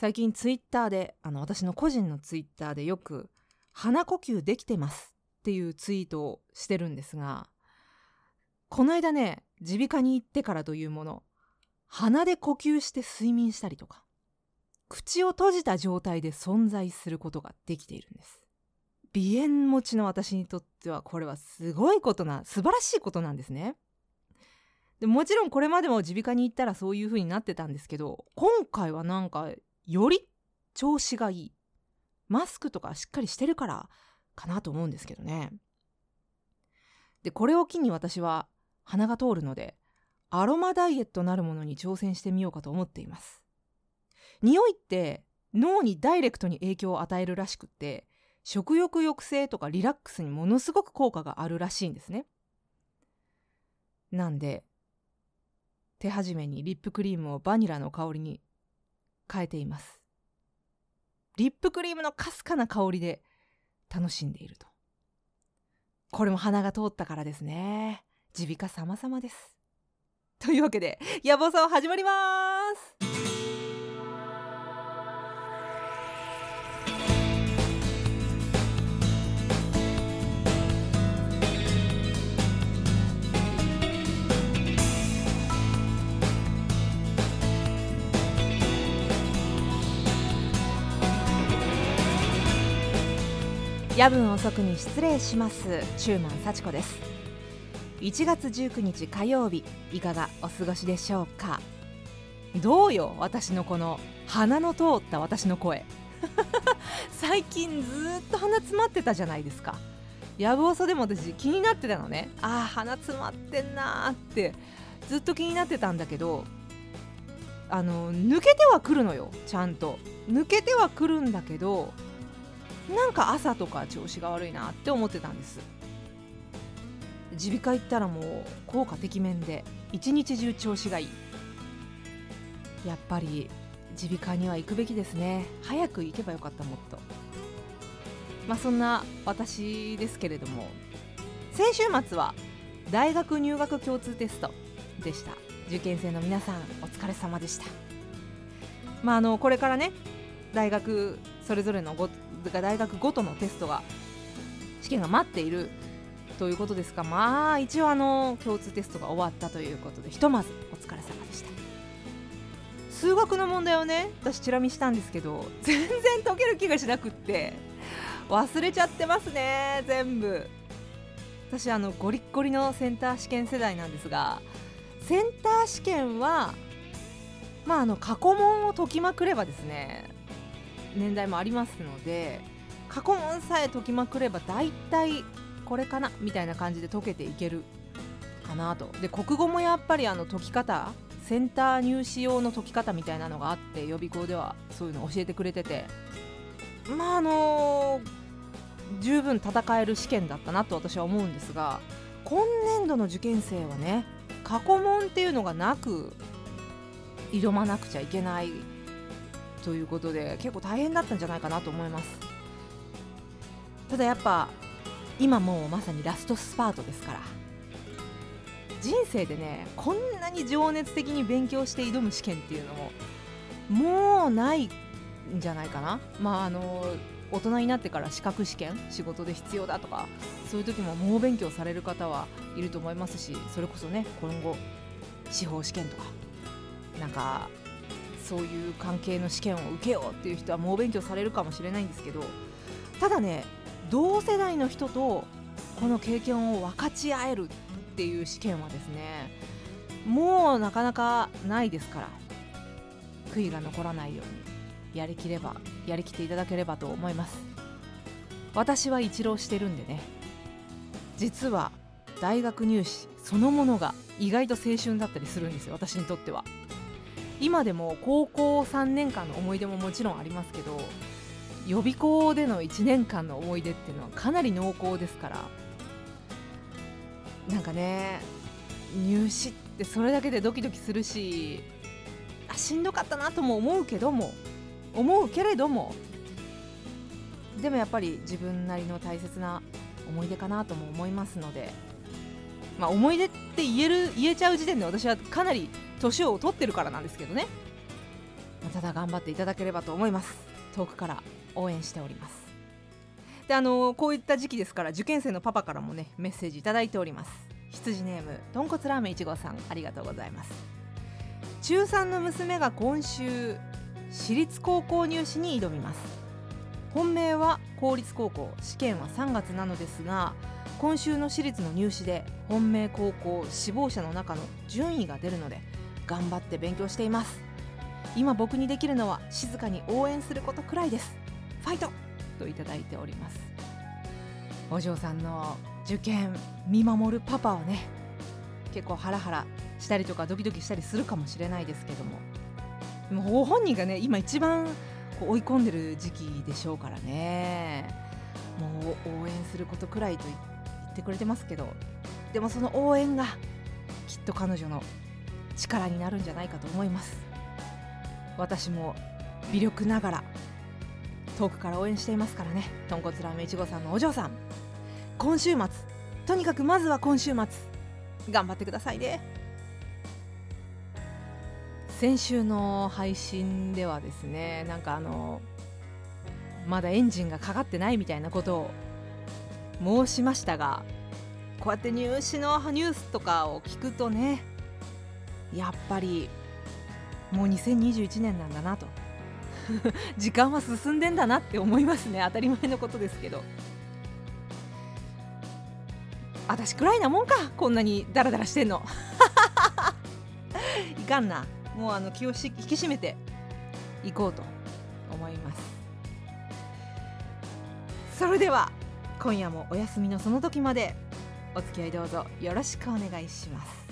最近ツイッターであの私の個人のツイッターでよく「鼻呼吸できてます」っていうツイートをしてるんですがこの間ね耳鼻科に行ってからというもの鼻で呼吸して睡眠したりとか口を閉じた状態で存在することができているんです。鼻炎持ちの私にとってはこれはすごいことな素晴らしいことなんですね。でもちろんこれまでも耳鼻科に行ったらそういう風になってたんですけど今回はなんかより調子がいい。マスクとかしっかりしてるからかなと思うんですけどね。でこれを機に私は鼻が通るのでアロマダイエットなるものに挑戦してみようかと思っています。匂いって脳にダイレクトに影響を与えるらしくって食欲抑制とかリラックスにものすごく効果があるらしいんですね。なんで手始めにリップクリームをバニラの香りに変えています。リップクリームのかすかな香りで楽しんでいると。これも鼻が通ったからですね。耳鼻科様々です。というわけで野望さん始まります。夜分遅くに失礼します。中馬幸子です。1月19日火曜日いかがお過ごしでしょうか？どうよ私のこの鼻の通った私の声。最近ずっと鼻詰まってたじゃないですか。やぶおそでも私気になってたのね。ああ鼻詰まってんなーってずっと気になってたんだけどあの抜けてはくるのよちゃんと。抜けてはくるんだけどなんか朝とか調子が悪いなって思ってたんです。耳鼻科行ったらもう効果てきめんで一日中調子がいい。やっぱり耳鼻科には行くべきですね。早く行けばよかったもっと。まあそんな私ですけれども。先週末は大学入学共通テストでした。受験生の皆さんお疲れ様でした。まああのこれからね大学それぞれのご大学ごとのテストが試験が待っているということですがまあ一応あの共通テストが終わったということでひとまずお疲れ様でした。数学の問題をね私チラ見したんですけど全然解ける気がしなくって忘れちゃってますね全部。私あのゴリッゴリのセンター試験世代なんですがセンター試験はまああの過去問を解きまくればですね年代もありますので過去問さえ解きまくれば大体これかなみたいな感じで解けていけるかなと。で国語もやっぱりあの解き方センター入試用の解き方みたいなのがあって予備校ではそういうの教えてくれててまああのー、十分戦える試験だったなと私は思うんですが今年度の受験生はね過去問っていうのがなく挑まなくちゃいけないということで結構大変だったんじゃないかなと思います。ただやっぱ今もうまさにラストスパートですから。人生でねこんなに情熱的に勉強して挑む試験っていうのももうないんじゃないかな。まああの大人になってから資格試験仕事で必要だとかそういう時も猛勉強される方はいると思いますしそれこそね今後司法試験とかなんかそういう関係の試験を受けようっていう人は猛勉強されるかもしれないんですけどただね同世代の人とこの経験を分かち合えるっていう試験はですねもうなかなかないですから悔いが残らないようにやりきればやりきっていただければと思います。私は一浪してるんでね実は大学入試そのものが意外と青春だったりするんですよ私にとっては。今でも高校3年間の思い出ももちろんありますけど予備校での1年間の思い出っていうのはかなり濃厚ですからなんかね入試ってそれだけでドキドキするしあしんどかったなとも思うけども思うけれどもでもやっぱり自分なりの大切な思い出かなとも思いますのでまあ思い出って言える言えちゃう時点で私はかなり年を取ってるからなんですけどね。ただ頑張っていただければと思います。遠くから応援しております。であのこういった時期ですから受験生のパパからもねメッセージいただいております。羊ネームとんこつラーメン1号さんありがとうございます。中3の娘が今週私立高校入試に挑みます。本命は公立高校試験は3月なのですが今週の私立の入試で本命高校志望者の中の順位が出るので頑張って勉強しています。今僕にできるのは静かに応援することくらいです。ファイトといただいております。お嬢さんの受験見守るパパはね結構ハラハラしたりとかドキドキしたりするかもしれないですけども。でもご本人がね今一番こう追い込んでる時期でしょうからね。もう応援することくらいと言ってくれてますけど。でもその応援がきっと彼女の力になるんじゃないかと思います。私も微力ながら遠くから応援していますからね。豚骨ラーメンいちごさんのお嬢さん。今週末とにかくまずは今週末頑張ってくださいね。先週の配信ではですねなんかあのまだエンジンがかかってないみたいなことを申しましたがこうやって入試のニュースとかを聞くとねやっぱりもう2021年なんだなと。時間は進んでんだなって思いますね。当たり前のことですけど。私くらいなもんかこんなにダラダラしてんの。いかんな。もうあの気を引き締めていこうと思います。それでは今夜もお休みのその時までお付き合いどうぞよろしくお願いします。